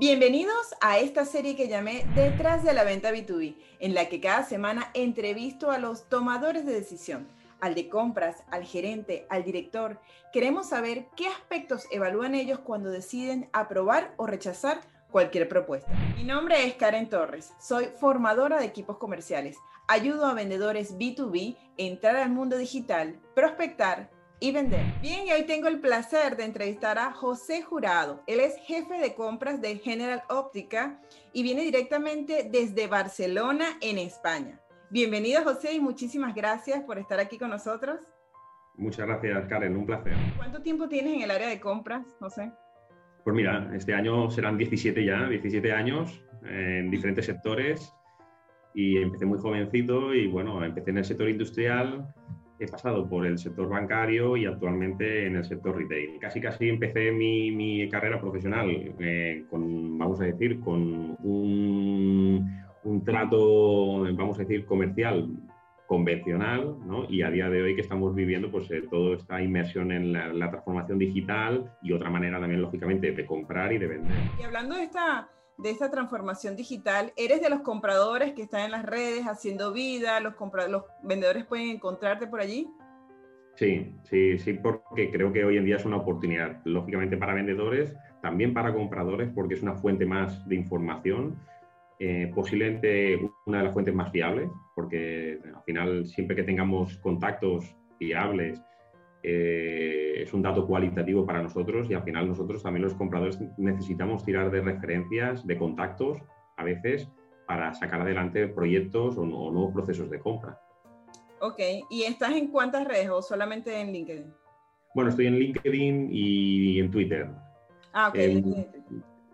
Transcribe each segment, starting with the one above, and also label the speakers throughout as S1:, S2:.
S1: Bienvenidos a esta serie que llamé Detrás de la venta B2B, en la que cada semana entrevisto a los tomadores de decisión, al de compras, al gerente, al director. Queremos saber qué aspectos evalúan ellos cuando deciden aprobar o rechazar cualquier propuesta. Mi nombre es Karen Torres, soy formadora de equipos comerciales. Ayudo a vendedores B2B a entrar al mundo digital, prospectar, y vender. Bien, y hoy tengo el placer de entrevistar a José Jurado. Él es jefe de compras de General Óptica y viene directamente desde Barcelona, en España. Bienvenido, José, y muchísimas gracias por estar aquí con nosotros.
S2: Muchas gracias, Karen, un placer.
S1: ¿Cuánto tiempo tienes en el área de compras, José?
S2: Pues mira, este año serán 17 ya, 17 años en diferentes sectores y empecé muy jovencito y bueno, empecé en el sector industrial, he pasado por el sector bancario y actualmente en el sector retail. Casi casi empecé mi, mi carrera profesional eh, con, vamos a decir, con un, un, trato, vamos a decir, comercial convencional, ¿no? Y a día de hoy que estamos viviendo, pues eh, toda esta inmersión en la, la transformación digital y otra manera también, lógicamente, de comprar y de vender.
S1: Y hablando de esta de esta transformación digital? ¿Eres de los compradores que están en las redes haciendo vida? ¿Los, los vendedores pueden encontrarte por allí?
S2: Sí, sí, sí, porque creo que hoy en día es una oportunidad, lógicamente para vendedores, también para compradores, porque es una fuente más de información, eh, posiblemente una de las fuentes más fiables, porque al final siempre que tengamos contactos fiables eh, es un dato cualitativo para nosotros y al final nosotros también los compradores necesitamos tirar de referencias, de contactos a veces para sacar adelante proyectos o, nuevos procesos de compra.
S1: Ok, ¿y estás en cuántas redes o solamente en LinkedIn?
S2: Bueno, estoy en LinkedIn y en Twitter.
S1: Ah, ok.
S2: Eh,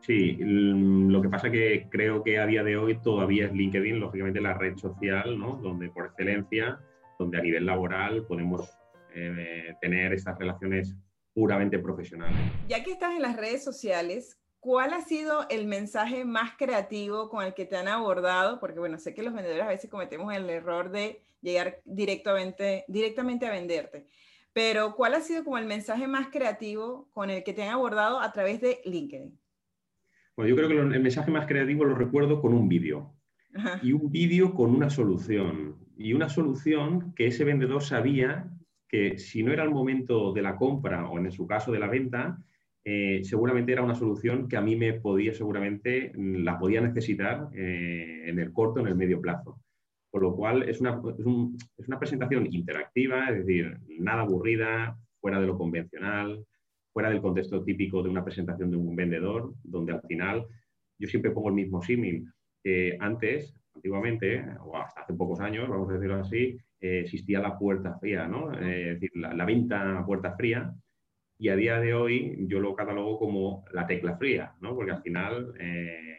S2: sí, lo que pasa que creo que a día de hoy todavía es LinkedIn, lógicamente la red social, ¿no? Donde por excelencia, donde a nivel laboral podemos eh, tener estas relaciones puramente profesionales.
S1: Ya que estás en las redes sociales, ¿cuál ha sido el mensaje más creativo con el que te han abordado? Porque bueno, sé que los vendedores a veces cometemos el error de llegar directamente, directamente a venderte. Pero ¿cuál ha sido como el mensaje más creativo con el que te han abordado a través de LinkedIn?
S2: Bueno, yo creo que el mensaje más creativo lo recuerdo con un vídeo. Y un vídeo con una solución. Y una solución que ese vendedor sabía que si no era el momento de la compra o en su caso de la venta, eh, seguramente era una solución que a mí me podía seguramente, mm, la podía necesitar eh, en el corto, en el medio plazo. Por lo cual es una, es, una presentación interactiva, es decir, nada aburrida, fuera de lo convencional, fuera del contexto típico de una presentación de un vendedor, donde al final yo siempre pongo el mismo símil. antes, antiguamente, o hasta hace pocos años, vamos a decirlo así, eh, existía la puerta fría, ¿no? Eh, es decir, la, venta a puerta fría. Y a día de hoy yo lo catalogo como la tecla fría, ¿no? Porque al final eh,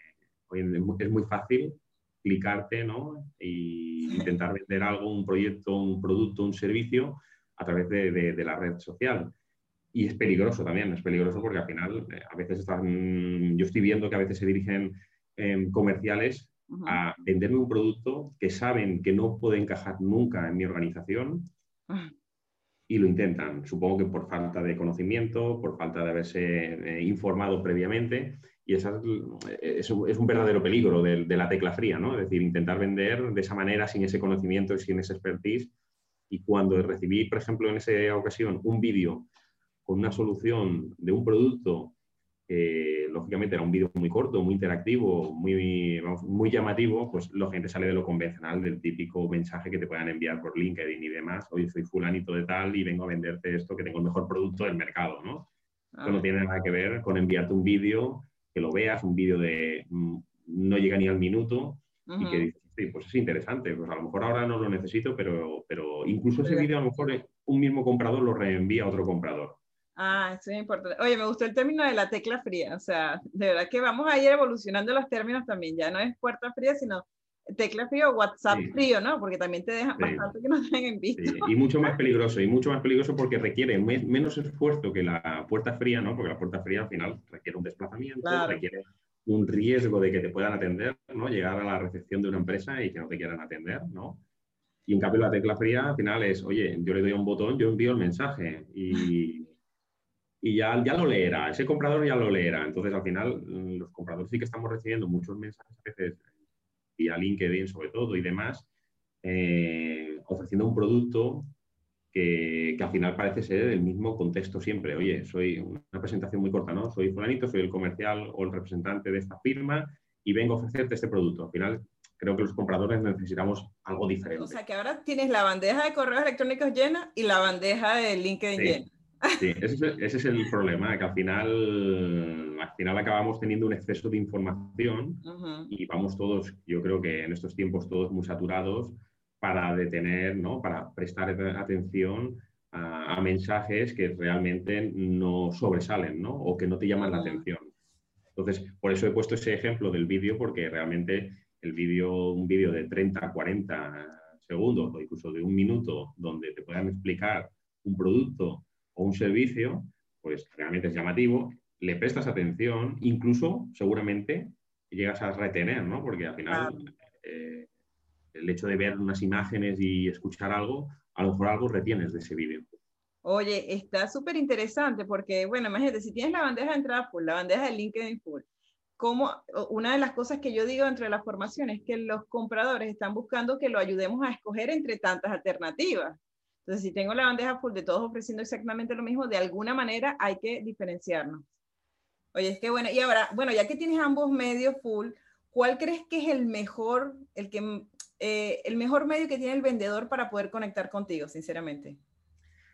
S2: es muy fácil clicarte, ¿no? Y intentar vender algo, un proyecto, un producto, un servicio a través de, la red social. Y es peligroso también, es peligroso porque al final a veces están, yo estoy viendo que a veces se dirigen comerciales a venderme un producto que saben que no puede encajar nunca en mi organización ah. y lo intentan. Supongo que por falta de conocimiento, por falta de haberse eh, informado previamente. Y esa es, un verdadero peligro de, la tecla fría, ¿no? Es decir, intentar vender de esa manera, sin ese conocimiento y sin ese expertise. Y cuando recibí, por ejemplo, en esa ocasión, un vídeo con una solución de un producto lógicamente era un vídeo muy corto, muy interactivo, muy, muy llamativo, pues gente sale de lo convencional, del típico mensaje que te puedan enviar por LinkedIn y demás. Oye, soy fulanito de tal y vengo a venderte esto, que tengo el mejor producto del mercado, ¿no? Eso no ah. tiene nada que ver con enviarte un vídeo, que lo veas, un vídeo de mm, no llega ni al minuto y que dices, sí, pues es interesante, pues a lo mejor ahora no lo necesito, pero, pero incluso ese vídeo a lo mejor un mismo comprador lo reenvía a otro comprador.
S1: Ah, eso es importante. Oye, me gustó el término de la tecla fría. O sea, de verdad que vamos a ir evolucionando los términos también. Ya no es puerta fría, sino tecla fría o WhatsApp frío, ¿no? Porque también te dejan bastante que no tengan visto. Sí.
S2: Y mucho más peligroso, y mucho más peligroso porque requiere menos esfuerzo que la puerta fría, ¿no? Porque la puerta fría al final requiere un desplazamiento, requiere un riesgo de que te puedan atender, ¿no? Llegar a la recepción de una empresa y que no te quieran atender, ¿no? Y en cambio la tecla fría al final es, oye, yo le doy un botón, yo envío el mensaje y y ya, ya lo leerá, ese comprador ya lo leerá. Entonces, al final, mm, los compradores sí que estamos recibiendo muchos mensajes, a veces, vía LinkedIn sobre todo y demás, eh, ofreciendo un producto que, que, al final parece ser el mismo contexto siempre. Oye, soy una presentación muy corta, ¿no? Soy fulanito, soy el comercial o el representante de esta firma y vengo a ofrecerte este producto. Al final, creo que los compradores necesitamos algo diferente. O
S1: sea, que ahora tienes la bandeja de correos electrónicos llena y la bandeja de LinkedIn llena.
S2: Sí, ese es, el problema, que al final, al final acabamos teniendo un exceso de información y vamos todos, yo creo que en estos tiempos todos muy saturados para detener, ¿no? para prestar atención a, mensajes que realmente no sobresalen ¿no? o que no te llaman la atención. Entonces, por eso he puesto ese ejemplo del vídeo, porque realmente el vídeo, un vídeo de 30, 40 segundos o incluso de un minuto donde te puedan explicar un producto o un servicio, pues realmente es llamativo, le prestas atención, incluso seguramente llegas a retener, ¿no? Porque al final eh, el hecho de ver unas imágenes y escuchar algo, a lo mejor algo retienes de ese vídeo.
S1: Oye, está súper interesante porque, bueno, imagínate, si tienes la bandeja de entrada full, la bandeja de LinkedIn full, como una de las cosas que yo digo entre las formaciones es que los compradores están buscando que lo ayudemos a escoger entre tantas alternativas. Entonces, si tengo la bandeja full de todos ofreciendo exactamente lo mismo, de alguna manera hay que diferenciarnos. Oye, es que bueno, y ahora, bueno, ya que tienes ambos medios full, ¿cuál crees que es el mejor, el que, eh, el mejor medio que tiene el vendedor para poder conectar contigo, sinceramente?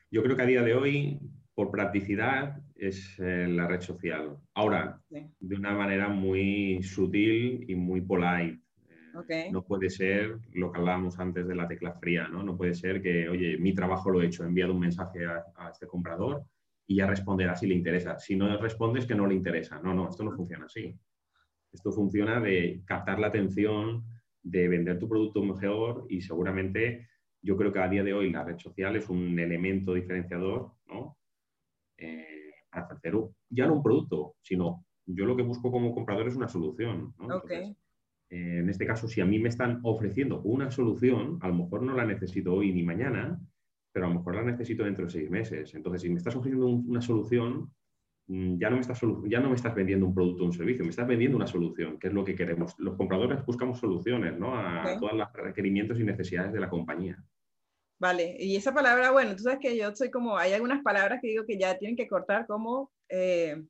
S2: Yo creo que a día de hoy, por practicidad, es eh, la red social. Ahora, de una manera muy sutil y muy polite. No puede ser lo que hablábamos antes de la tecla fría, ¿no? No puede ser que, oye, mi trabajo lo he hecho, he enviado un mensaje a, este comprador y ya responderá si le interesa. Si no respondes, que no le interesa. No, no, esto no funciona así. Esto funciona de captar la atención, de vender tu producto mejor y seguramente yo creo que a día de hoy la red social es un elemento diferenciador, ¿no? Eh, para ofrecer ya no un producto, sino yo lo que busco como comprador es una solución. ¿no? Eh, en este caso, si a mí me están ofreciendo una solución, a lo mejor no la necesito hoy ni mañana, pero a lo mejor la necesito dentro de seis meses. Entonces, si me estás ofreciendo una solución, mm, ya no, me estás, ya no me estás vendiendo un producto o un servicio, me estás vendiendo una solución, que es lo que queremos. Los compradores buscamos soluciones ¿no? a todos los requerimientos y necesidades de la compañía.
S1: Vale, y esa palabra, bueno, tú sabes que yo soy como, hay algunas palabras que digo que ya tienen que cortar como eh,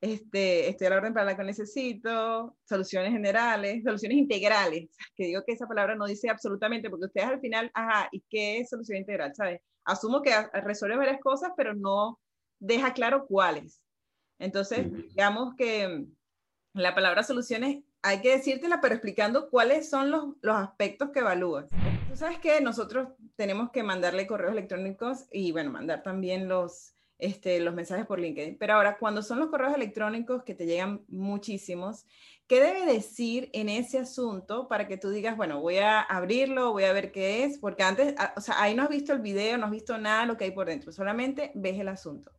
S1: este, estoy a la orden para la que necesito, soluciones generales, soluciones integrales, que digo que esa palabra no dice absolutamente, porque ustedes al final, ajá, ¿y qué es solución integral? ¿Sabes? Asumo que resuelve varias cosas, pero no deja claro cuáles. Entonces, digamos que la palabra soluciones hay que decírtela, pero explicando cuáles son los, los aspectos que evalúas. Tú sabes que nosotros tenemos que mandarle correos electrónicos y, bueno, mandar también los, este, los mensajes por LinkedIn. Pero ahora, cuando son los correos electrónicos que te llegan muchísimos, ¿qué debe decir en ese asunto para que tú digas, bueno, voy a abrirlo, voy a ver qué es? Porque antes, ah, o sea, ahí no has visto el video, no has visto nada lo que hay por dentro, solamente ves el asunto.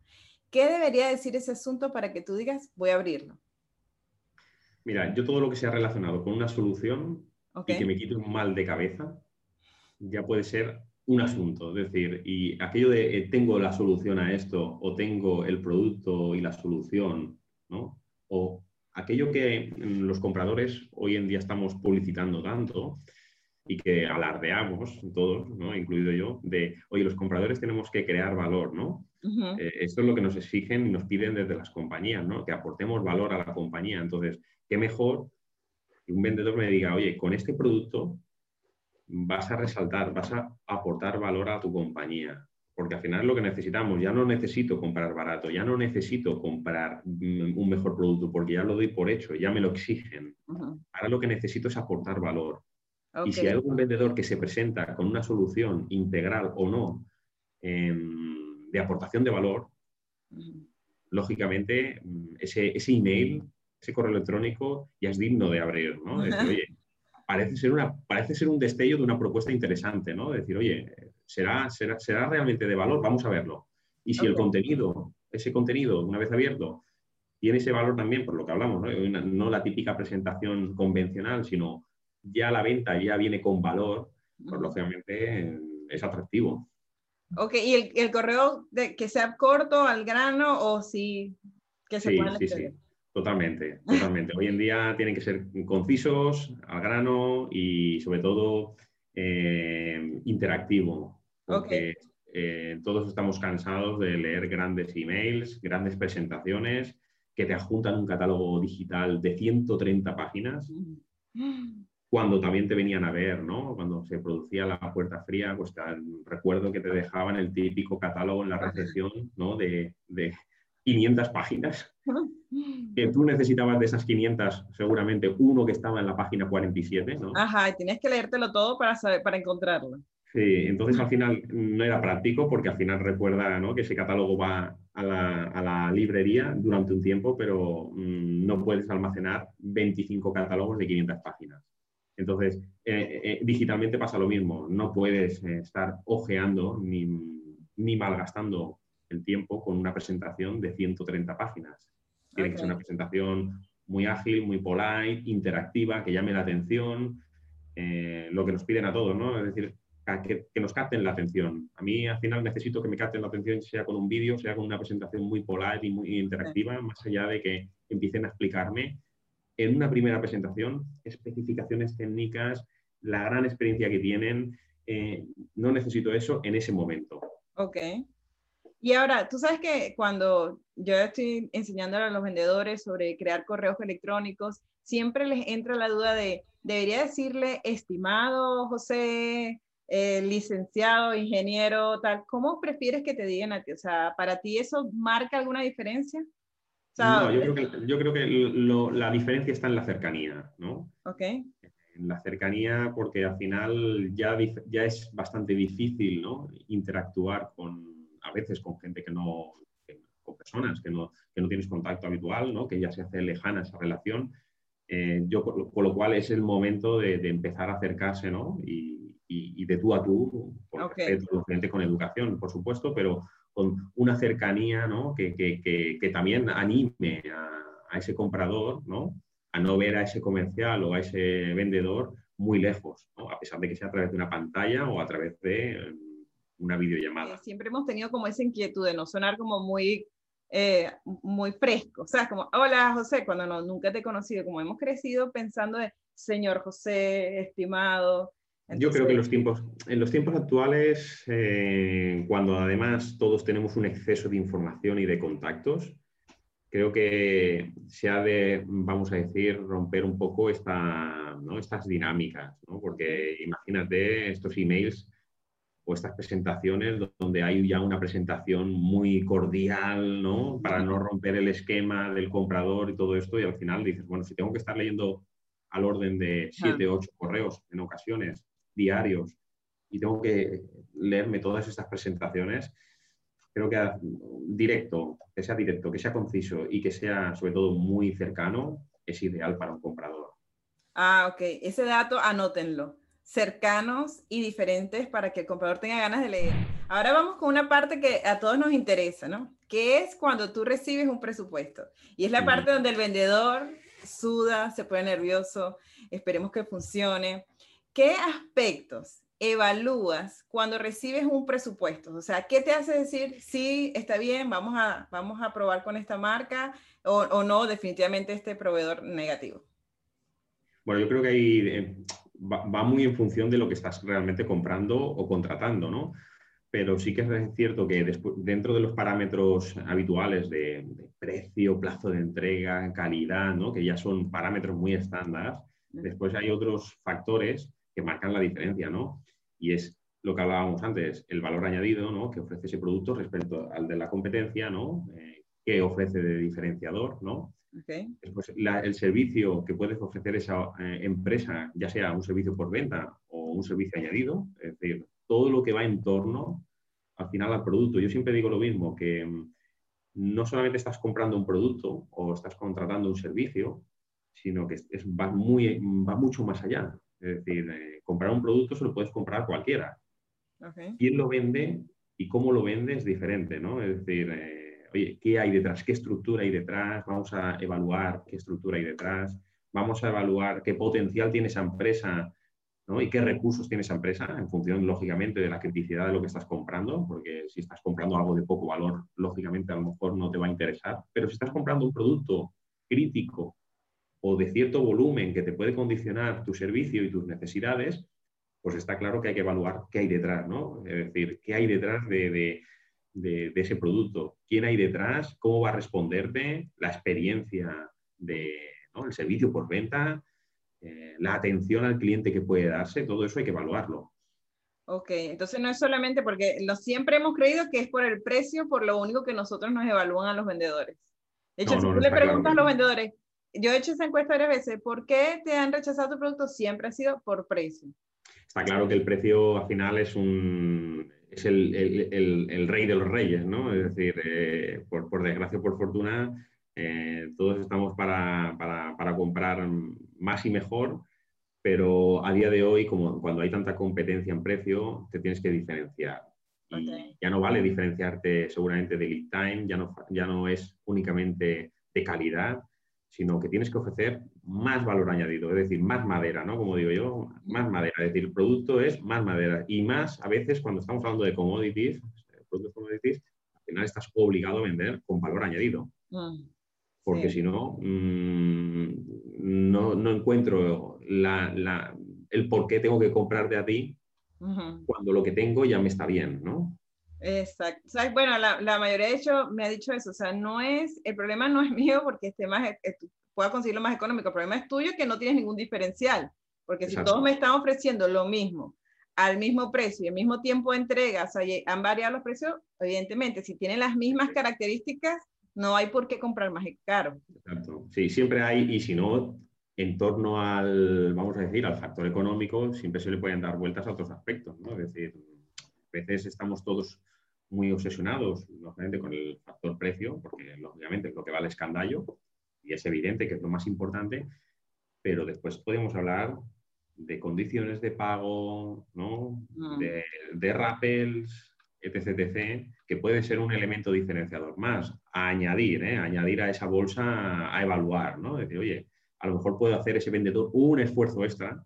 S1: ¿Qué debería decir ese asunto para que tú digas, voy a abrirlo?
S2: Mira, yo todo lo que sea relacionado con una solución y que me quite un mal de cabeza, ya puede ser un asunto, es decir, y aquello de eh, tengo la solución a esto o tengo el producto y la solución, ¿no? O aquello que los compradores hoy en día estamos publicitando tanto y que alardeamos todos, ¿no? incluido yo, de, oye, los compradores tenemos que crear valor, ¿no? Eh, esto es lo que nos exigen y nos piden desde las compañías, ¿no? Que aportemos valor a la compañía. Entonces, qué mejor que un vendedor me diga, oye, con este producto vas a resaltar, vas a aportar valor a tu compañía. Porque al final es lo que necesitamos, ya no necesito comprar barato, ya no necesito comprar mm, un mejor producto porque ya lo doy por hecho, ya me lo exigen. Ahora lo que necesito es aportar valor. Y si hay algún vendedor que se presenta con una solución integral o no em, de aportación de valor, lógicamente mm, ese, ese, email, ese correo electrónico ya es digno de abrir, ¿no? Parece ser, una, parece ser un destello de una propuesta interesante, ¿no? Decir, oye, ¿será, será, será realmente de valor? Vamos a verlo. Y si el contenido, ese contenido, una vez abierto, tiene ese valor también, por lo que hablamos, ¿no? no la típica presentación convencional, sino ya la venta ya viene con valor, pues lógicamente es atractivo.
S1: Ok, ¿y el, correo de, que sea corto, al grano o si que se
S2: sí, sí, sí, totalmente, totalmente. Hoy en día tienen que ser concisos, al grano y sobre todo eh, interactivo. Porque eh, todos estamos cansados de leer grandes emails, grandes presentaciones que te adjuntan un catálogo digital de 130 páginas. Cuando también te venían a ver, ¿no? Cuando se producía la puerta fría, pues recuerdo que te dejaban el típico catálogo en la recepción, ¿no? De, 500 páginas, que tú necesitabas de esas 500, seguramente uno que estaba en la página 47, ¿no?
S1: Ajá, y tienes que leértelo todo para, saber, para encontrarlo.
S2: Sí, entonces al final no era práctico porque al final recuerda ¿no? que ese catálogo va a la, librería durante un tiempo, pero mm, no puedes almacenar 25 catálogos de 500 páginas. Entonces, eh, eh, digitalmente pasa lo mismo. No puedes eh, estar ojeando ni, ni, malgastando el tiempo con una presentación de 130 páginas. Tiene que ser una presentación muy ágil, muy polite, interactiva, que llame la atención, lo que nos piden a todos, ¿no? Es decir, que, que, nos capten la atención. A mí al final necesito que me capten la atención, sea con un vídeo, sea con una presentación muy polite y muy interactiva, más allá de que empiecen a explicarme en una primera presentación, especificaciones técnicas, la gran experiencia que tienen. Eh, no necesito eso en ese momento.
S1: Ok. Y ahora, tú sabes que cuando yo estoy enseñando a los vendedores sobre crear correos electrónicos, siempre les entra la duda de, debería decirle, estimado José, eh, licenciado, ingeniero, tal. ¿Cómo prefieres que te digan a ti? O sea, ¿para ti eso marca alguna diferencia?
S2: no, yo creo que, yo creo que la diferencia está en la cercanía, ¿no?
S1: Ok.
S2: En la cercanía, porque al final ya, ya es bastante difícil, ¿no? Interactuar con, a veces con gente que no, con personas que no, que no tienes contacto habitual, ¿no? Que ya se hace lejana esa relación. Eh, yo, con lo cual es el momento de, empezar a acercarse, ¿no? Y, y, de tú a tú, con okay. con educación, por supuesto, pero con una cercanía ¿no? que, que, que, también anime a, ese comprador ¿no? a no ver a ese comercial o a ese vendedor muy lejos, ¿no? a pesar de que sea a través de una pantalla o a través de una videollamada.
S1: Siempre hemos tenido como esa inquietud de no sonar como muy, eh, muy fresco, o sea, como, hola José, cuando no, nunca te he conocido, como hemos crecido pensando de, señor José, estimado,
S2: yo creo que en los tiempos, en los tiempos actuales, eh, cuando además todos tenemos un exceso de información y de contactos, creo que se ha de, vamos a decir, romper un poco esta, estas dinámicas, porque imagínate estos emails o estas presentaciones donde hay ya una presentación muy cordial, ¿no? Para no romper el esquema del comprador y todo esto, y al final dices, bueno, si tengo que estar leyendo al orden de siete, ocho correos en ocasiones diarios y tengo que leerme todas estas presentaciones, creo que directo, que sea directo, que sea conciso y que sea sobre todo muy cercano, es ideal para un comprador.
S1: Ah, ok. Ese dato anótenlo. Cercanos y diferentes para que el comprador tenga ganas de leer. Ahora vamos con una parte que a todos nos interesa, ¿no? Que es cuando tú recibes un presupuesto. Y es la parte donde el vendedor suda, se pone nervioso, esperemos que funcione. ¿Qué aspectos evalúas cuando recibes un presupuesto? O sea, ¿qué te hace decir, sí, está bien, vamos a, vamos a probar con esta marca o, no, definitivamente este proveedor negativo?
S2: Bueno, yo creo que ahí va, muy en función de lo que estás realmente comprando o contratando, ¿no? Pero sí que es cierto que dentro de los parámetros habituales de, de, precio, plazo de entrega, calidad, ¿no? que ya son parámetros muy estándar, después hay otros factores que marcan la diferencia, ¿no? Y es lo que hablábamos antes, el valor añadido ¿no? que ofrece ese producto respecto al de la competencia, ¿no? Eh, ¿Qué ofrece de diferenciador, ¿no? Después, el servicio que puedes ofrecer esa eh, empresa, ya sea un servicio por venta o un servicio añadido, es decir, todo lo que va en torno al final al producto. Yo siempre digo lo mismo, que mm, no solamente estás comprando un producto o estás contratando un servicio, sino que es, va, muy, va mucho más allá. Es decir, eh, comprar un producto se lo puedes comprar cualquiera. Quién lo vende y cómo lo vende es diferente, ¿no? Es decir, eh, ¿qué hay detrás? ¿Qué estructura hay detrás? Vamos a evaluar qué estructura hay detrás. Vamos a evaluar qué potencial tiene esa empresa ¿no? y qué recursos tiene esa empresa en función, lógicamente, de la criticidad de lo que estás comprando, porque si estás comprando algo de poco valor, lógicamente a lo mejor no te va a interesar, pero si estás comprando un producto crítico o de cierto volumen que te puede condicionar tu servicio y tus necesidades, pues está claro que hay que evaluar qué hay detrás, ¿no? Es decir, qué hay detrás de, ese producto, quién hay detrás, cómo va a responderte, la experiencia del el servicio por venta, eh, la atención al cliente que puede darse, todo eso hay que evaluarlo.
S1: Ok, entonces no es solamente porque lo, siempre hemos creído que es por el precio, por lo único que nosotros nos evalúan a los vendedores. De hecho, si tú le preguntas a los vendedores, yo he hecho esa encuesta varias veces, ¿por qué te han rechazado tu producto? Siempre ha sido por precio.
S2: Está claro que el precio al final es un es el, el, el, rey de los reyes, ¿no? Es decir, eh, por, por, desgracia o por fortuna, eh, todos estamos para, para, para, comprar más y mejor, pero a día de hoy, como cuando hay tanta competencia en precio, te tienes que diferenciar. Y ya no vale diferenciarte seguramente de lead time, ya no, ya no es únicamente de calidad, sino que tienes que ofrecer más valor añadido, es decir, más madera, ¿no? Como digo yo, más madera, es decir, el producto es más madera. Y más, a veces, cuando estamos hablando de commodities, productos commodities, al final estás obligado a vender con valor añadido. Mm porque si no, mm, no, no, encuentro la, el por qué tengo que comprar de a ti cuando lo que tengo ya me está bien, ¿no?
S1: Exacto. Bueno, la, la, mayoría de hecho me ha dicho eso, o sea, no es, el problema no es mío porque esté más, e, e, pueda conseguirlo más económico, el problema es tuyo que no tienes ningún diferencial, porque si todos me están ofreciendo lo mismo, al mismo precio y al mismo tiempo de entrega, o sea, han variado los precios, evidentemente, si tienen las mismas características, no hay por qué comprar más caro.
S2: Exacto. Sí, siempre hay, y si no, en torno al, vamos a decir, al factor económico, siempre se le pueden dar vueltas a otros aspectos, ¿no? Es decir, a veces estamos todos muy obsesionados, lógicamente, con el factor precio, porque lógicamente es lo que vale escandallo, y es evidente que es lo más importante, pero después podemos hablar de condiciones de pago, ¿no? Mm. De, de rappels, etc, etc, que puede ser un elemento diferenciador más, a añadir, ¿eh? añadir a esa bolsa a evaluar, ¿no? Decir, oye, a lo mejor puede hacer ese vendedor un esfuerzo extra,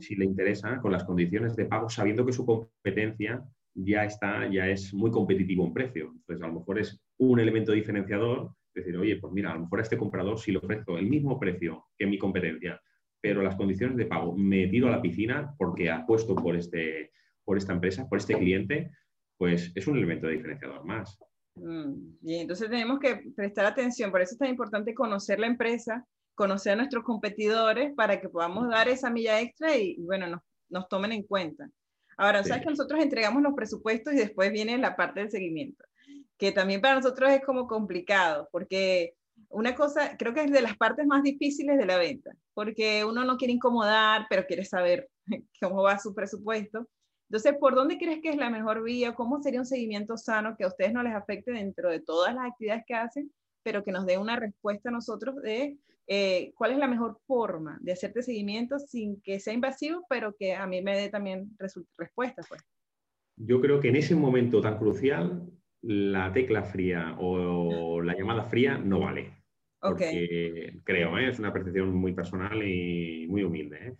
S2: si le interesa, con las condiciones de pago, sabiendo que su competencia ya está, ya es muy competitivo en precio. Entonces, a lo mejor es un elemento diferenciador, decir, oye, pues mira, a lo mejor a este comprador si le ofrezco el mismo precio que mi competencia, pero las condiciones de pago me tiro a la piscina porque apuesto por, este, por esta empresa, por este cliente, pues es un elemento diferenciador más.
S1: Mm, y entonces tenemos que prestar atención, por eso es tan importante conocer la empresa, conocer a nuestros competidores para que podamos dar esa milla extra y, bueno, nos, nos, tomen en cuenta. Ahora, sabes que nosotros entregamos los presupuestos y después viene la parte del seguimiento, que también para nosotros es como complicado, porque una cosa, creo que es de las partes más difíciles de la venta, porque uno no quiere incomodar, pero quiere saber cómo va su presupuesto. Entonces, ¿por dónde crees que es la mejor vía? ¿Cómo sería un seguimiento sano que a ustedes no les afecte dentro de todas las actividades que hacen, pero que nos dé una respuesta a nosotros de eh, cuál es la mejor forma de hacerte seguimiento sin que sea invasivo, pero que a mí me dé también respuestas? Pues?
S2: Yo creo que en ese momento tan crucial, la tecla fría o la llamada fría no vale. Porque creo, ¿eh? es una percepción muy personal y muy humilde. ¿eh?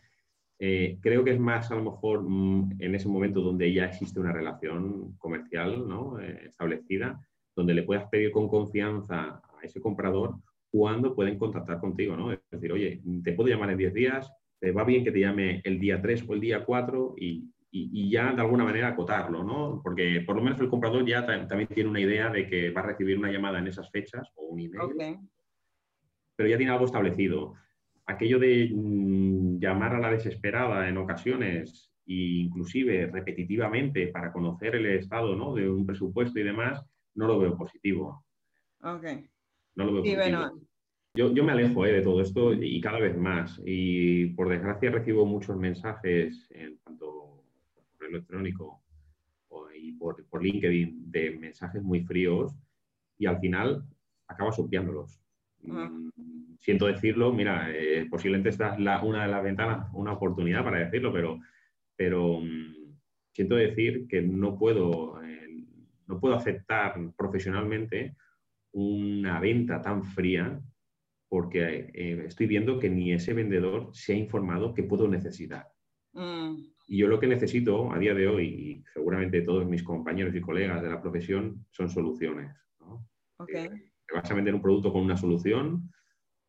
S2: Eh, creo que es más a lo mejor mm, en ese momento donde ya existe una relación comercial ¿no? Eh, establecida, donde le puedas pedir con confianza a ese comprador cuándo pueden contactar contigo. ¿no? Es decir, oye, te puedo llamar en 10 días, te va bien que te llame el día 3 o el día 4 y, y, ya de alguna manera acotarlo, ¿no? porque por lo menos el comprador ya también tiene una idea de que va a recibir una llamada en esas fechas o un email. Pero ya tiene algo establecido aquello de mm, llamar a la desesperada en ocasiones e inclusive repetitivamente para conocer el estado ¿no? de un presupuesto y demás, no lo veo positivo.
S1: Ok.
S2: No lo veo positivo. yo, yo, me alejo ¿eh? de todo esto y cada vez más. Y por desgracia recibo muchos mensajes, en tanto por electrónico y por, por LinkedIn, de mensajes muy fríos y al final acabas obviándolos. Mm, siento decirlo, mira, eh, posiblemente esta es una de las ventanas, una oportunidad para decirlo, pero, pero mm, siento decir que no puedo, eh, no puedo aceptar profesionalmente una venta tan fría porque eh, estoy viendo que ni ese vendedor se ha informado que puedo necesitar. Mm. Y yo lo que necesito a día de hoy, y seguramente todos mis compañeros y colegas de la profesión, son soluciones. Eh, ¿Me vas a vender un producto con una solución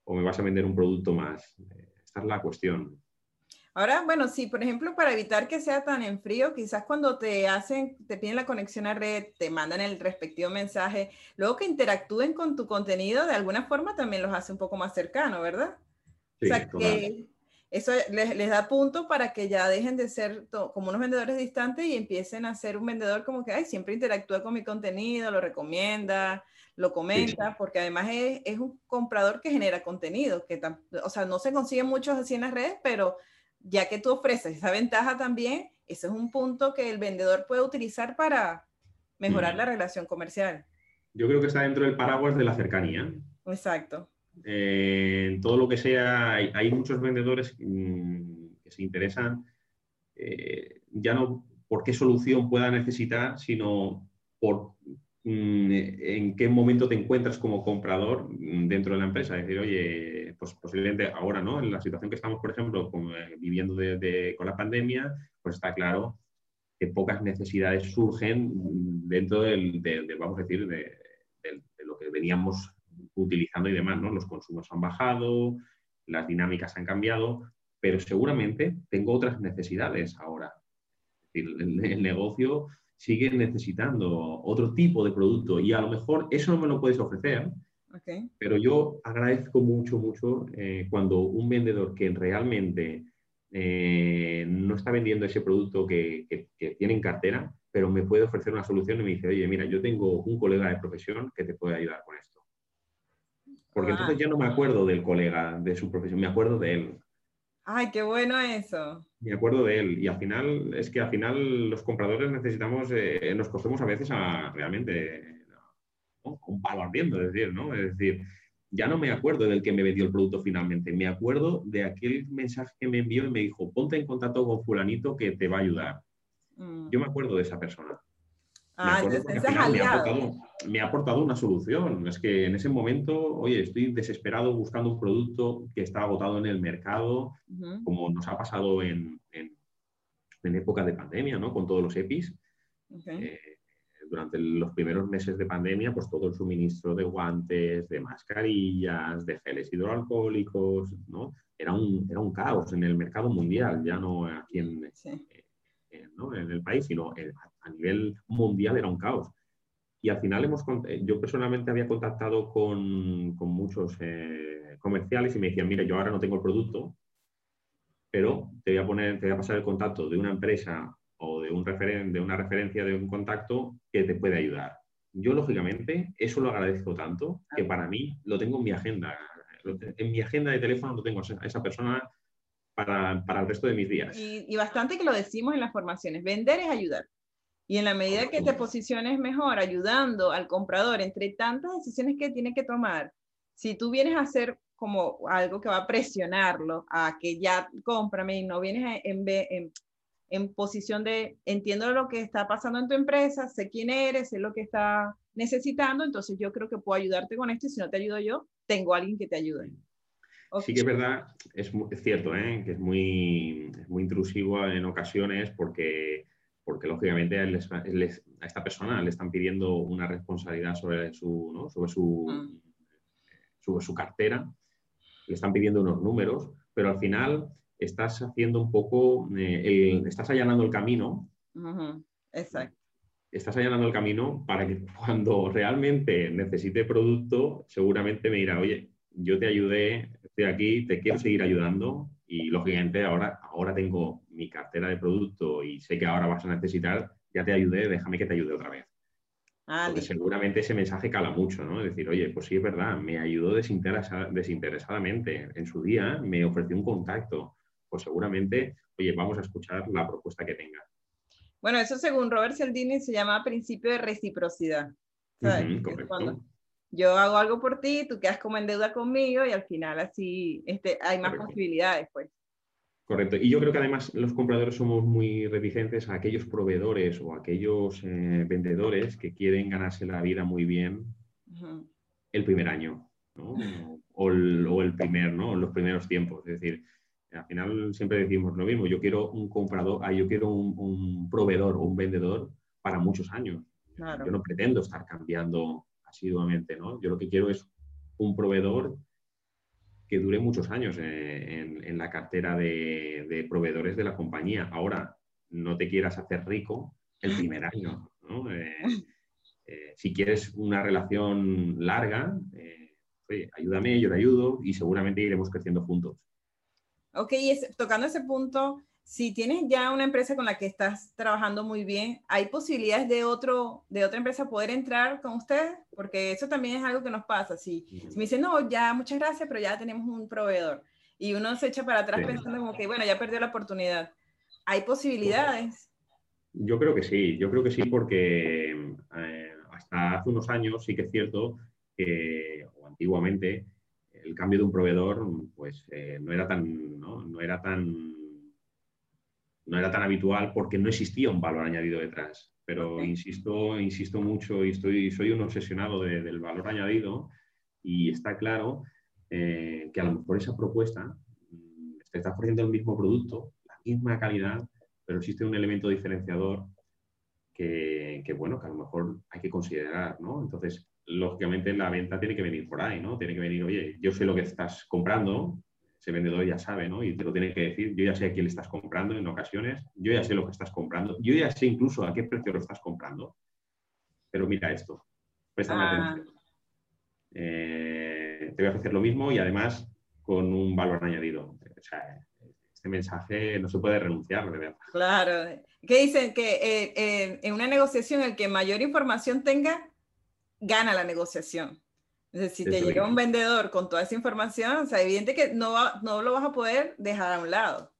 S2: o me vas a vender un producto más? Esta es la cuestión.
S1: Ahora, bueno, sí, por ejemplo, para evitar que sea tan en frío, quizás cuando te hacen, te piden la conexión a red, te mandan el respectivo mensaje, luego que interactúen con tu contenido, de alguna forma también los hace un poco más cercano, ¿verdad? o sea, que eso les, da punto para que ya dejen de ser como unos vendedores distantes y empiecen a ser un vendedor como que, ay, siempre interactúa con mi contenido, lo recomienda, lo comenta, porque además es, es, un comprador que genera contenido, que, o sea, no se consigue muchos así en las redes, pero ya que tú ofreces esa ventaja también, ese es un punto que el vendedor puede utilizar para mejorar mm. la relación comercial.
S2: Yo creo que está dentro del paraguas de la cercanía.
S1: Exacto.
S2: Eh, todo lo que sea, hay, muchos vendedores mm, que se interesan eh, ya no por qué solución pueda necesitar, sino por Mm, en qué momento te encuentras como comprador dentro de la empresa. Es decir, oye, pues posiblemente ahora, ¿no? En la situación que estamos, por ejemplo, eh, viviendo con la pandemia, pues está claro que pocas necesidades surgen dentro del, vamos a decir, de, lo que veníamos utilizando y demás, ¿no? Los consumos han bajado, las dinámicas han cambiado, pero seguramente tengo otras necesidades ahora. Decir, el negocio siguen necesitando otro tipo de producto y a lo mejor eso no me lo puedes ofrecer, pero yo agradezco mucho, mucho eh, cuando un vendedor que realmente eh, no está vendiendo ese producto que, tiene en cartera, pero me puede ofrecer una solución y me dice, oye, mira, yo tengo un colega de profesión que te puede ayudar con esto. Porque ah. entonces ya no me acuerdo del colega, de su profesión, me acuerdo de él.
S1: Ay, qué bueno eso.
S2: Me acuerdo de él. Y al final, es que al final los compradores necesitamos, eh, nos costemos a veces a realmente un palo ardiendo, es decir, ¿no? Es decir, ya no me acuerdo del que me vendió el producto finalmente, me acuerdo de aquel mensaje que me envió y me dijo, ponte en contacto con fulanito que te va a ayudar. Mm. Yo me acuerdo de esa persona. Ah, me, ha aportado, una solución. Es que en ese momento, oye, estoy desesperado buscando un producto que está agotado en el mercado, como nos ha pasado en, en, época de pandemia, ¿no? Con todos los EPIs. Eh, durante los primeros meses de pandemia, pues todo el suministro de guantes, de mascarillas, de geles hidroalcohólicos, ¿no? Era un, era un caos en el mercado mundial, ya no aquí en, en el país, sino a nivel mundial era un caos. Y al final hemos, yo personalmente había contactado con, con muchos eh, comerciales y me decían, mira, yo ahora no tengo el producto, pero te voy a, poner, te voy a pasar el contacto de una empresa o de, un referen de una referencia de un contacto que te puede ayudar. Yo, lógicamente, eso lo agradezco tanto que para mí lo tengo en mi agenda. En mi agenda de teléfono lo tengo a esa persona para, para el resto de mis días.
S1: Y, y, bastante que lo decimos en las formaciones, vender es ayudar. Y en la medida que te posiciones mejor ayudando al comprador entre tantas decisiones que tiene que tomar, si tú vienes a hacer como algo que va a presionarlo a que ya cómprame y no vienes en, en, en posición de entiendo lo que está pasando en tu empresa, sé quién eres, sé lo que está necesitando, entonces yo creo que puedo ayudarte con esto y si no te ayudo yo, tengo a alguien que te ayude.
S2: Sí que es verdad, es, es cierto, ¿eh? que es muy, muy intrusivo en ocasiones porque, porque lógicamente a esta persona le están pidiendo una responsabilidad sobre su, sobre su, mm. sobre su cartera, le están pidiendo unos números, pero al final estás haciendo un poco, eh, estás allanando el camino.
S1: Exacto.
S2: Estás allanando el camino para que cuando realmente necesite producto, seguramente me dirá, oye, yo te ayudé, estoy aquí, te quiero seguir ayudando y lógicamente ahora, ahora tengo mi cartera de producto y sé que ahora vas a necesitar, ya te ayudé, déjame que te ayude otra vez. Ah, Porque seguramente ese mensaje cala mucho, ¿no? Es decir, oye, pues sí es verdad, me ayudó desinteresadamente en su día, me ofreció un contacto, pues seguramente, oye, vamos a escuchar la propuesta que tenga.
S1: Bueno, eso según Robert Cialdini se llama principio de reciprocidad. correcto yo hago algo por ti, tú quedas como en deuda conmigo y al final así este, hay más posibilidades, pues.
S2: Correcto. Y yo creo que además los compradores somos muy reticentes a aquellos proveedores o aquellos eh, vendedores que quieren ganarse la vida muy bien el primer año, ¿no? o, el, primer, ¿no? Los primeros tiempos. Es decir, Al final siempre decimos lo mismo, yo quiero un comprador, ah, yo quiero un, proveedor o un vendedor para muchos años. Yo no pretendo estar cambiando asiduamente, ¿no? Yo lo que quiero es un proveedor que dure muchos años eh, en, la cartera de, proveedores de la compañía. Ahora, no te quieras hacer rico el primer año. Eh, eh, si quieres una relación larga, ayúdame, yo te ayudo y seguramente iremos creciendo juntos.
S1: Ok, y tocando ese punto, si tienes ya una empresa con la que estás trabajando muy bien, ¿hay posibilidades de, otro, de otra empresa poder entrar con ustedes? Porque eso también es algo que nos pasa. Si, me dicen, no, ya muchas gracias, pero ya tenemos un proveedor. Y uno se echa para atrás pensando como que, bueno, ya perdió la oportunidad. ¿Hay posibilidades?
S2: Yo creo que sí, yo creo que sí porque eh, hasta hace unos años sí que es cierto que, o antiguamente, el cambio de un proveedor pues eh, no era tan, ¿no? era tan no era tan habitual porque no existía un valor añadido detrás. Pero insisto, insisto mucho y estoy, soy un obsesionado del valor añadido y está claro eh, que a lo mejor esa propuesta mm, te está ofreciendo el mismo producto, la misma calidad, pero existe un elemento diferenciador que, que, bueno, que a lo mejor hay que considerar, ¿no? Entonces, lógicamente la venta tiene que venir por ahí, ¿no? Tiene que venir, oye, yo sé lo que estás comprando, ese vendedor ya sabe, ¿no? Y te lo tiene que decir, yo ya sé a quién le estás comprando en ocasiones, yo ya sé lo que estás comprando, yo ya sé incluso a qué precio lo estás comprando, pero mira esto, préstame ah. atención. Eh, te voy a ofrecer lo mismo y además con un valor añadido. O sea, este mensaje no se puede renunciar, de verdad.
S1: Claro. ¿Qué dicen? Que eh, eh, en una negociación el que mayor información tenga, gana la negociación si te llega un vendedor con toda esa información, o sea, evidente que no, no lo vas a poder dejar a un lado.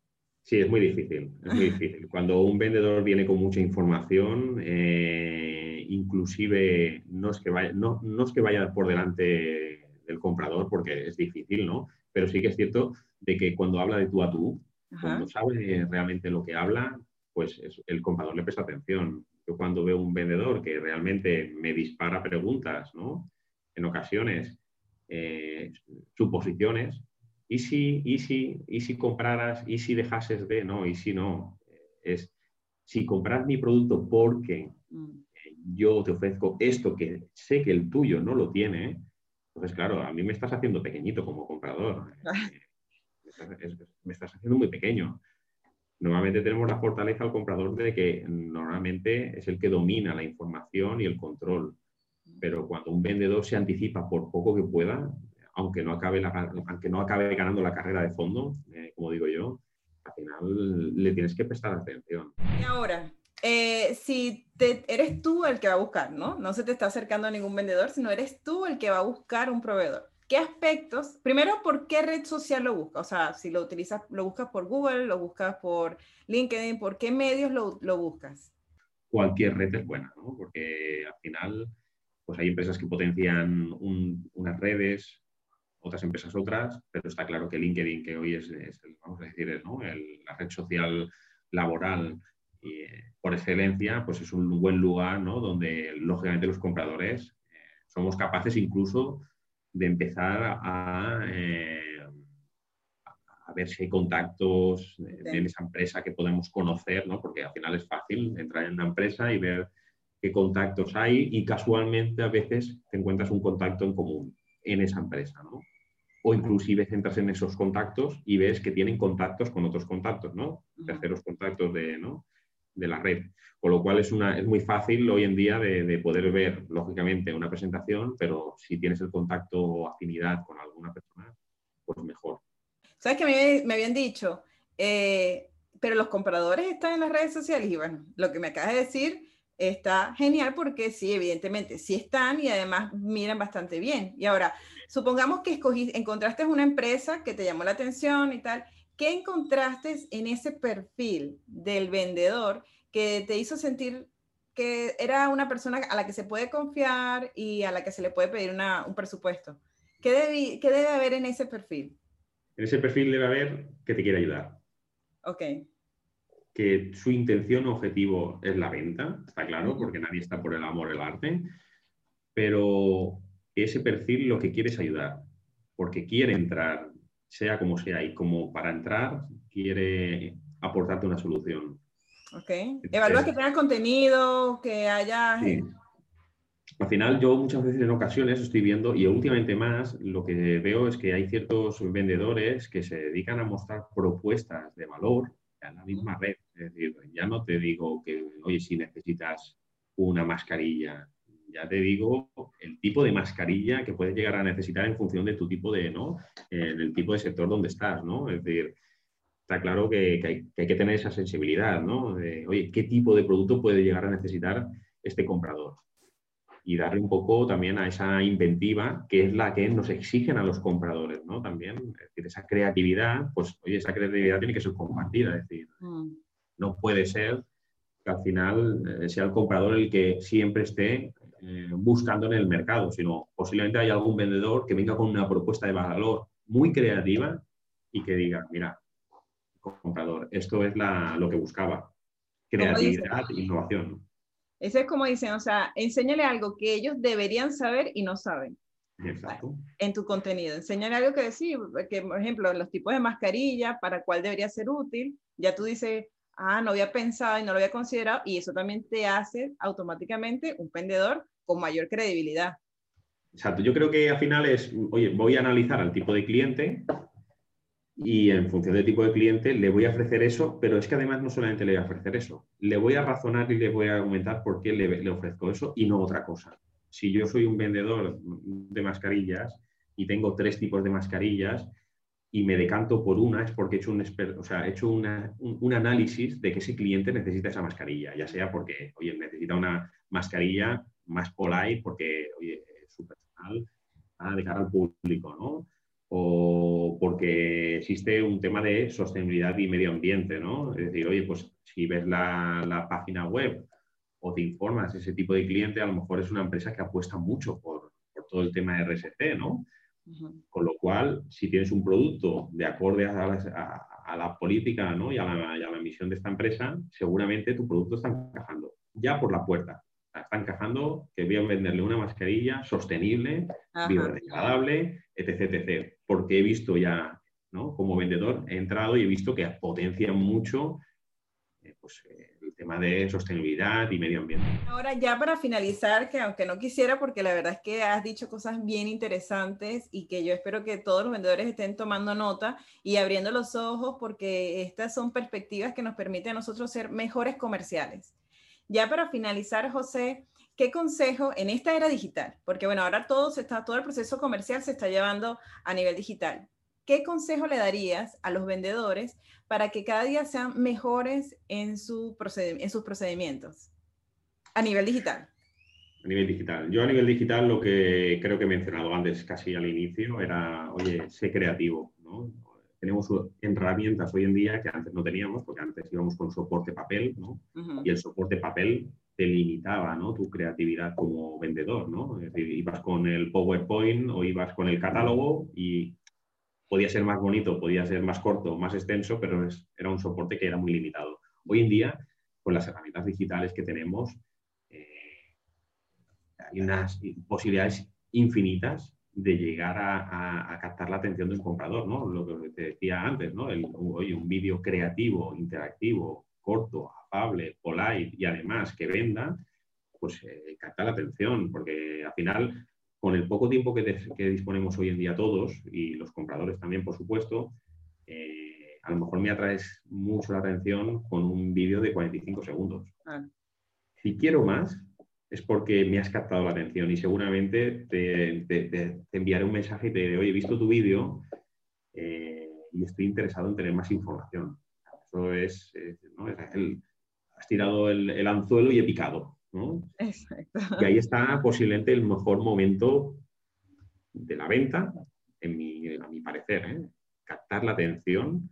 S2: Sí, es muy difícil, es muy difícil. Cuando un vendedor viene con mucha información, eh, inclusive no es, que vaya, no, no es que vaya por delante del comprador, porque es difícil, ¿no? Pero sí que es cierto de que cuando habla de tú a tú, cuando sabe realmente lo que habla, pues el comprador le presta atención. Yo cuando veo un vendedor que realmente me dispara preguntas, ¿no? en ocasiones eh, suposiciones. ¿Y si, y, si, ¿Y si compraras? ¿Y si dejases de? No, y si no. Es si compras mi producto porque mm. yo te ofrezco esto que sé que el tuyo no lo tiene, pues claro, a mí me estás haciendo pequeñito como comprador. me estás haciendo muy pequeño. Normalmente tenemos la fortaleza al comprador de que normalmente es el que domina la información y el control pero cuando un vendedor se anticipa por poco que pueda, aunque no acabe, ganando la carrera de fondo, eh, como digo yo, al final le tienes que prestar atención.
S1: Y ahora, eh, si eres tú el que va a buscar, ¿no? No se te está acercando a ningún vendedor, sino eres tú el que va a buscar un proveedor. ¿Qué aspectos? Primero, ¿por qué red social lo buscas? O sea, si lo utilizas, lo buscas por Google, lo buscas por LinkedIn, ¿por qué medios lo, lo buscas?
S2: Cualquier red es buena, ¿no? Porque al final pues hay empresas que potencian unas redes, otras empresas otras, pero está claro que LinkedIn, que hoy es, vamos a decir, la red social laboral eh, por excelencia, pues es un buen lugar donde lógicamente los compradores eh, somos capaces incluso de empezar eh, a, ver si hay contactos en esa empresa que podemos conocer, ¿no? porque al final es fácil entrar en una empresa y ver qué contactos hay y casualmente a veces te encuentras un contacto en común en esa empresa, ¿no? O inclusive entras en esos contactos y ves que tienen contactos con otros contactos, ¿no? Terceros contactos de, ¿no? De la red. Con lo cual es, una, es muy fácil hoy en día de, poder ver, lógicamente, una presentación, pero si tienes el contacto o afinidad con alguna persona, pues mejor.
S1: ¿Sabes que me, me habían dicho? Eh, pero los compradores están en las redes sociales y bueno, lo que me acabas de decir está genial porque sí, evidentemente, sí están y además miran bastante bien. Y ahora, supongamos que escogiste, encontraste una empresa que te llamó la atención y tal. ¿Qué encontraste en ese perfil del vendedor que te hizo sentir que era una persona a la que se puede confiar y a la que se le puede pedir un presupuesto? ¿Qué, ¿Qué debe haber en ese perfil?
S2: En ese perfil debe haber que te quiera ayudar.
S1: Ok
S2: que su intención o objetivo es la venta, está claro, porque nadie está por el amor el arte, pero ese perfil lo que quiere es ayudar, porque quiere entrar, sea como sea, y como para entrar quiere aportarte una solución.
S1: Ok. Evalúa que tenga contenido, que haya...
S2: Sí. Al final yo muchas veces en ocasiones estoy viendo, y últimamente más, lo que veo es que hay ciertos vendedores que se dedican a mostrar propuestas de valor en la misma red. Es decir, ya no te digo que, oye, si necesitas una mascarilla, ya te digo el tipo de mascarilla que puedes llegar a necesitar en función de tu tipo de, ¿no? En el tipo de sector donde estás, ¿no? Es decir, está claro que, hay, que tener esa sensibilidad, ¿no? De, oye, ¿qué tipo de producto puede llegar a necesitar este comprador? Y darle un poco también a esa inventiva que es la que nos exigen a los compradores, ¿no? También, es decir, esa creatividad, pues, oye, esa creatividad tiene que ser compartida, es decir, mm. no puede ser que al final eh, sea el comprador el que siempre esté eh, buscando en el mercado, sino posiblemente hay algún vendedor que venga con una propuesta de valor muy creativa y que diga, mira, comprador, esto es lo que buscaba, creatividad, innovación.
S1: Eso es como dicen, o sea, enséñale algo que ellos deberían saber y no saben.
S2: Exacto.
S1: En tu contenido. Enséñale algo que decir, que por ejemplo, los tipos de mascarilla, para cuál debería ser útil. Ya tú dices, ah, no había pensado y no lo había considerado, y eso también te hace automáticamente un vendedor con mayor credibilidad.
S2: Exacto, yo creo que al final es, oye, voy a analizar al tipo de cliente y en función del tipo de cliente le voy a ofrecer eso, pero es que además no solamente le voy a ofrecer eso, le voy a razonar y le voy a argumentar por qué le, ofrezco eso y no otra cosa. Si yo soy un vendedor de mascarillas y tengo tres tipos de mascarillas, y me decanto por una es porque he hecho un, o sea, he hecho un, análisis de que ese cliente necesita esa mascarilla, ya sea porque, oye, necesita una mascarilla más polite porque, oye, es su personal de cara al público, ¿no? O porque existe un tema de sostenibilidad y medio ambiente, ¿no? Es decir, oye, pues si ves la, la página web o te informas, ese tipo de cliente a lo mejor es una empresa que apuesta mucho por, por todo el tema de RSC, ¿no? Con lo cual, si tienes un producto de acorde a la, política y, a la, misión de esta empresa, seguramente tu producto está encajando ya por la puerta. Está encajando que voy a venderle una mascarilla sostenible, biodegradable, etc, etc. Porque he visto ya, ¿no? como vendedor, he entrado y he visto que potencia mucho eh, pues, eh, tema de sostenibilidad y medio ambiente.
S1: Ahora ya para finalizar, que aunque no quisiera, porque la verdad es que has dicho cosas bien interesantes y que yo espero que todos los vendedores estén tomando nota y abriendo los ojos porque estas son perspectivas que nos permiten a nosotros ser mejores comerciales. Ya para finalizar, José, ¿qué consejo en esta era digital? Porque bueno, ahora todo, se está, todo el proceso comercial se está llevando a nivel digital. ¿qué consejo le darías a los vendedores para que cada día sean mejores en, en sus procedimientos a nivel digital?
S2: A nivel digital. Yo a nivel digital lo que creo que he mencionado antes casi al inicio era, oye, sé creativo. ¿no? Tenemos herramientas hoy en día que antes no teníamos, porque antes íbamos con soporte papel, ¿no? Y el soporte papel te limitaba ¿no? tu creatividad como vendedor, ¿no? Es decir, ibas con el PowerPoint o ibas con el catálogo y podía ser más bonito, podía ser más corto, más extenso, pero era un soporte que era muy limitado. Hoy en día, con las herramientas digitales que tenemos, eh, hay unas posibilidades infinitas de llegar a, captar la atención de un comprador, ¿no? Lo que te decía antes, ¿no? El, oye, un vídeo creativo, interactivo, corto, afable, polite y además que venda, pues eh, capta la atención, porque al final con el poco tiempo que, disponemos hoy en día todos, y los compradores también, por supuesto, eh, a lo mejor me atraes mucho la atención con un vídeo de 45 segundos. Si quiero más, es porque me has captado la atención y seguramente te, enviaré un mensaje y te diré, oye, he visto tu vídeo eh, y estoy interesado en tener más información. Eso es, has tirado el anzuelo y he picado.
S1: Exacto.
S2: Y ahí está posiblemente el mejor momento de la venta, en mi, a mi parecer, ¿eh? captar la atención,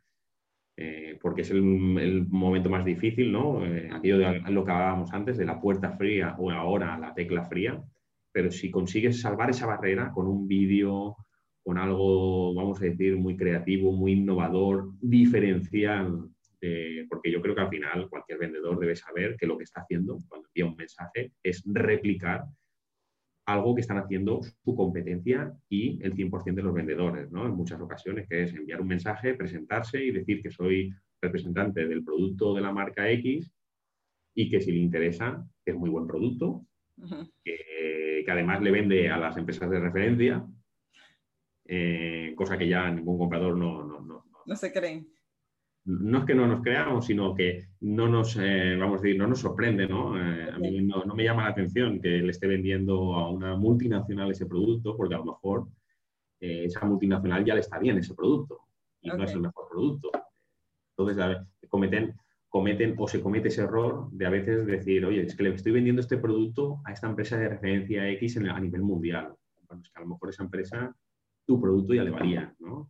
S2: eh, porque es el, momento más difícil, ¿no? Eh, aquello de lo que hablábamos antes, de la puerta fría o ahora la tecla fría, pero si consigues salvar esa barrera con un vídeo, con algo, vamos a decir, muy creativo, muy innovador, diferencial eh, porque yo creo que al final cualquier vendedor debe saber que lo que está haciendo cuando envía un mensaje es replicar algo que están haciendo su competencia y el 100% de los vendedores, ¿no? En muchas ocasiones, que es enviar un mensaje, presentarse y decir que soy representante del producto de la marca X y que si le interesa, que es muy buen producto, que, además le vende a las empresas de referencia, eh, cosa que ya ningún comprador no, no, no,
S1: no. Se creen
S2: no es que no nos creamos, sino que no nos, eh, vamos a decir, no nos sorprende, ¿no? Eh, a mí no, me llama la atención que le esté vendiendo a una multinacional ese producto, porque a lo mejor eh, esa multinacional ya le está bien ese producto y no es el mejor producto. Entonces, cometen, cometen o se comete ese error de a veces decir, oye, es que le estoy vendiendo este producto a esta empresa de referencia X a nivel mundial. Bueno, es que a lo mejor esa empresa, tu producto ya le valía, ¿no?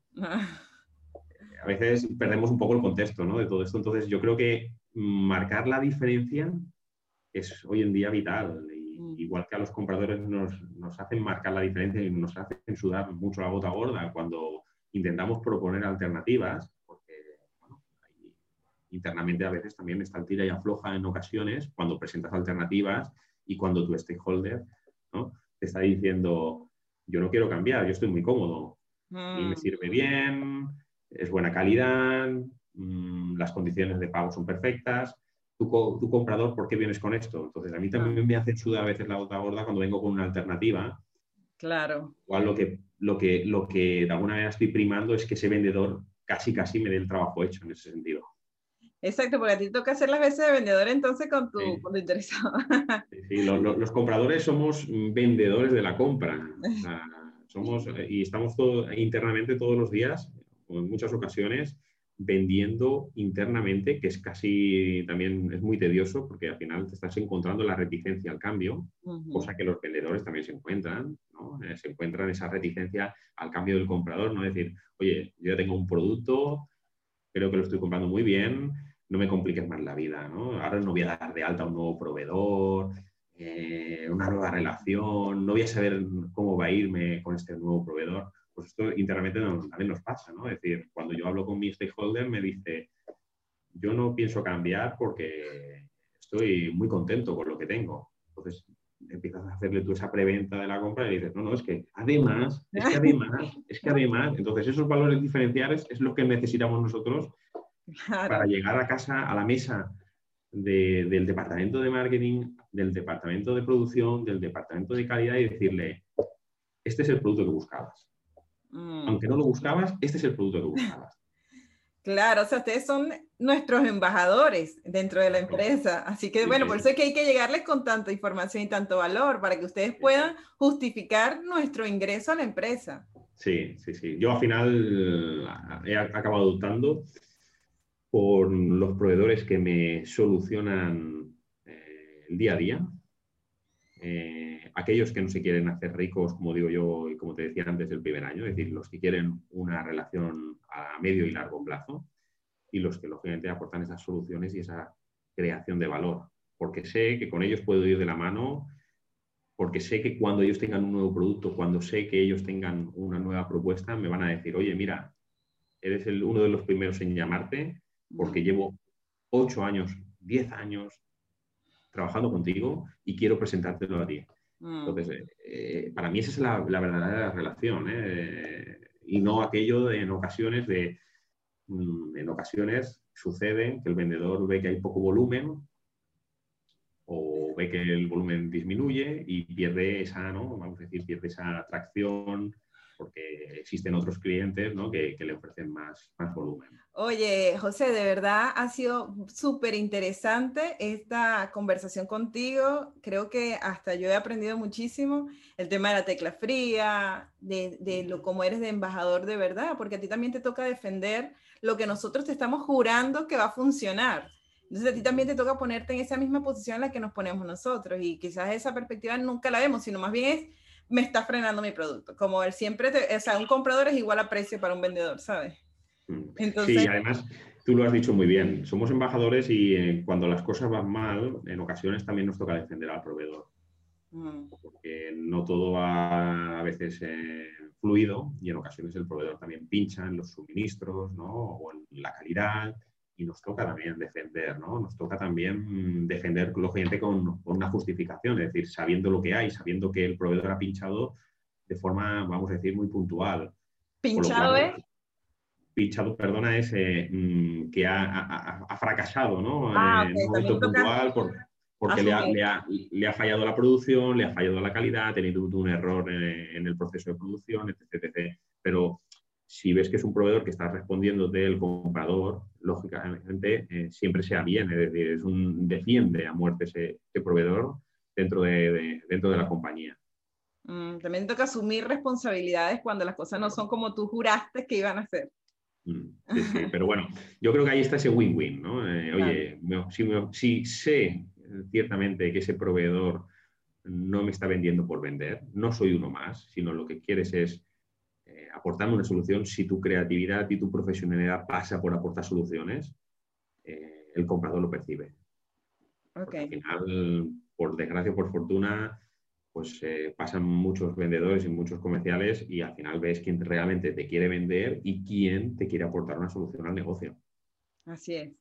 S2: A veces perdemos un poco el contexto de todo esto. Entonces, yo creo que marcar la diferencia es hoy en día vital. Mm. igual que a los compradores nos, hacen marcar la diferencia y nos hacen sudar mucho la gota gorda cuando intentamos proponer alternativas, porque internamente a veces también está el tira y afloja en ocasiones cuando presentas alternativas y cuando tu stakeholder te está diciendo, yo no quiero cambiar, yo estoy muy cómodo y me mm. sirve bien, es buena calidad, mm, las condiciones de pago son perfectas. Tu, tu, comprador, ¿por qué vienes con esto? Entonces, a mí también me hace chuda a veces la gota gorda cuando vengo con una alternativa.
S1: Claro.
S2: Igual lo que, lo, que, lo que de alguna manera estoy primando es que ese vendedor casi, casi me dé el trabajo hecho en ese sentido.
S1: Exacto, porque a ti toca hacer las veces de vendedor entonces con tu, interesado.
S2: Sí, los, compradores somos vendedores de la compra. somos, y estamos todo, internamente todos los días en muchas ocasiones vendiendo internamente, que es casi también es muy tedioso porque al final te estás encontrando la reticencia al cambio, cosa que los vendedores también se encuentran, ¿no? Eh, se encuentran esa reticencia al cambio del comprador, ¿no? Decir, oye, yo ya tengo un producto, creo que lo estoy comprando muy bien, no me compliques más la vida, ¿no? Ahora no voy a dar de alta un nuevo proveedor, eh, una nueva relación, no voy a saber cómo va a irme con este nuevo proveedor pues esto internamente también nos pasa, ¿no? Es decir, cuando yo hablo con mi stakeholder me dice, yo no pienso cambiar porque estoy muy contento con lo que tengo. Entonces empiezas a hacerle tú esa preventa de la compra y dices, no, no, es que además, es que además, es que además, entonces esos valores diferenciales es lo que necesitamos nosotros para llegar a casa, a la mesa del departamento de marketing, del departamento de producción, del departamento de calidad y decirle, este es el producto que buscabas. Mm. Aunque no lo buscabas, este es el producto que buscabas.
S1: Claro, o sea, ustedes son nuestros embajadores dentro de la empresa. Así que, bueno, por eso es que hay que llegarles con tanta información y tanto valor para que ustedes puedan justificar nuestro ingreso a la empresa.
S2: Sí, sí, sí. Yo al final eh, he acabado optando por los proveedores que me solucionan eh, el día a día. Eh, aquellos que no se quieren hacer ricos, como digo yo y como te decía antes, el primer año, es decir, los que quieren una relación a medio y largo plazo y los que lógicamente aportan esas soluciones y esa creación de valor, porque sé que con ellos puedo ir de la mano, porque sé que cuando ellos tengan un nuevo producto, cuando sé que ellos tengan una nueva propuesta, me van a decir, oye, mira, eres el, uno de los primeros en llamarte porque llevo ocho años, diez años trabajando contigo y quiero presentártelo a ti. Entonces, mm. eh, para mí esa es la, verdadera relación, ¿eh? y no aquello de, en ocasiones de, mm, en ocasiones sucede que el vendedor ve que hay poco volumen o ve que el volumen disminuye y pierde esa, ¿no? Vamos a decir, pierde esa atracción porque existen otros clientes ¿no? que, le ofrecen más, más volumen.
S1: Oye, José, de verdad ha sido súper interesante esta conversación contigo. Creo que hasta yo he aprendido muchísimo el tema de la tecla fría, de, de lo como eres de embajador de verdad, porque a ti también te toca defender lo que nosotros te estamos jurando que va a funcionar. Entonces a ti también te toca ponerte en esa misma posición en la que nos ponemos nosotros y quizás esa perspectiva nunca la vemos, sino más bien es me está frenando mi producto. Como él siempre, o sea, un comprador es igual a precio para un vendedor, ¿sabes?
S2: Mm. Entonces, sí, además, tú lo has dicho muy bien. Somos embajadores y eh, cuando las cosas van mal, en ocasiones también nos toca defender al proveedor. Mm. Porque no todo va a veces eh, fluido y en ocasiones el proveedor también pincha en los suministros ¿no? o en la calidad y nos toca también defender, ¿no? Nos toca también defender, lógicamente, con, con una justificación, es decir, sabiendo lo que hay, sabiendo que el proveedor ha pinchado de forma, vamos a decir, muy puntual.
S1: ¿Pinchado es?
S2: Pinchado, perdona, es eh, mm, que ha, fracasado, ¿no? Ah, en un momento puntual porque le ha, le ha, fallado la producción, le ha fallado la calidad, ha tenido un error en, el proceso de producción, etc. Pero si ves que es un proveedor que está respondiendo del comprador, lógicamente eh, siempre sea bien, es decir, es un defiende a muerte ese, proveedor dentro de, dentro de la compañía.
S1: Mm, también toca asumir responsabilidades cuando las cosas no son como tú juraste que iban a ser.
S2: Mm, pero bueno, yo creo que ahí está ese win-win, ¿no? Eh, oye, si, sé ciertamente que ese proveedor no me está vendiendo por vender, no soy uno más, sino lo que quieres es eh, aportarme una solución. Si tu creatividad y tu profesionalidad pasa por aportar soluciones, eh, el comprador lo percibe. Al final, por desgracia o por fortuna, pues eh, pasan muchos vendedores y muchos comerciales y al final ves quién realmente te quiere vender y quién te quiere aportar una solución al negocio.
S1: Así es.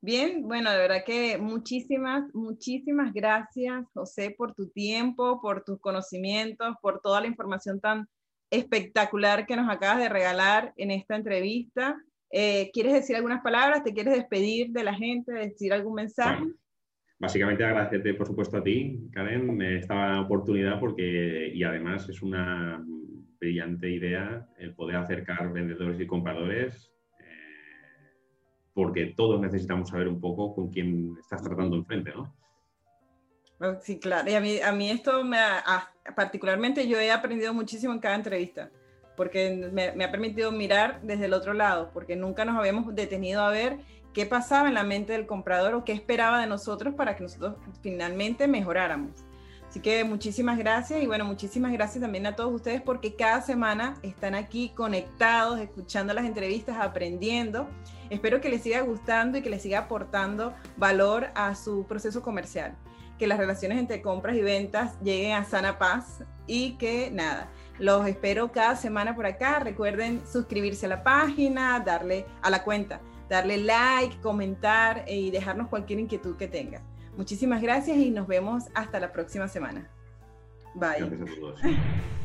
S1: Bien, bueno, de verdad que muchísimas, muchísimas gracias, José, por tu tiempo, por tus conocimientos, por toda la información tan espectacular que nos acabas de regalar en esta entrevista. Eh, ¿Quieres decir algunas palabras? ¿Te quieres despedir de la gente, decir algún mensaje?
S2: básicamente agradecerte, por supuesto, a ti, Karen, esta oportunidad porque, y además es una brillante idea el poder acercar vendedores y compradores eh, porque todos necesitamos saber un poco con quién estás tratando enfrente, ¿no?
S1: Sí, claro. Y a mí, a mí esto me ha, particularmente yo he aprendido muchísimo en cada entrevista, porque me, me, ha permitido mirar desde el otro lado, porque nunca nos habíamos detenido a ver qué pasaba en la mente del comprador o qué esperaba de nosotros para que nosotros finalmente mejoráramos. Así que muchísimas gracias y bueno, muchísimas gracias también a todos ustedes porque cada semana están aquí conectados, escuchando las entrevistas, aprendiendo. Espero que les siga gustando y que les siga aportando valor a su proceso comercial. Que las relaciones entre compras y ventas lleguen a sana paz y que nada, los espero cada semana por acá. Recuerden suscribirse a la página, darle a la cuenta darle like, comentar y dejarnos cualquier inquietud que tenga. Muchísimas gracias y nos vemos hasta la próxima semana. Bye.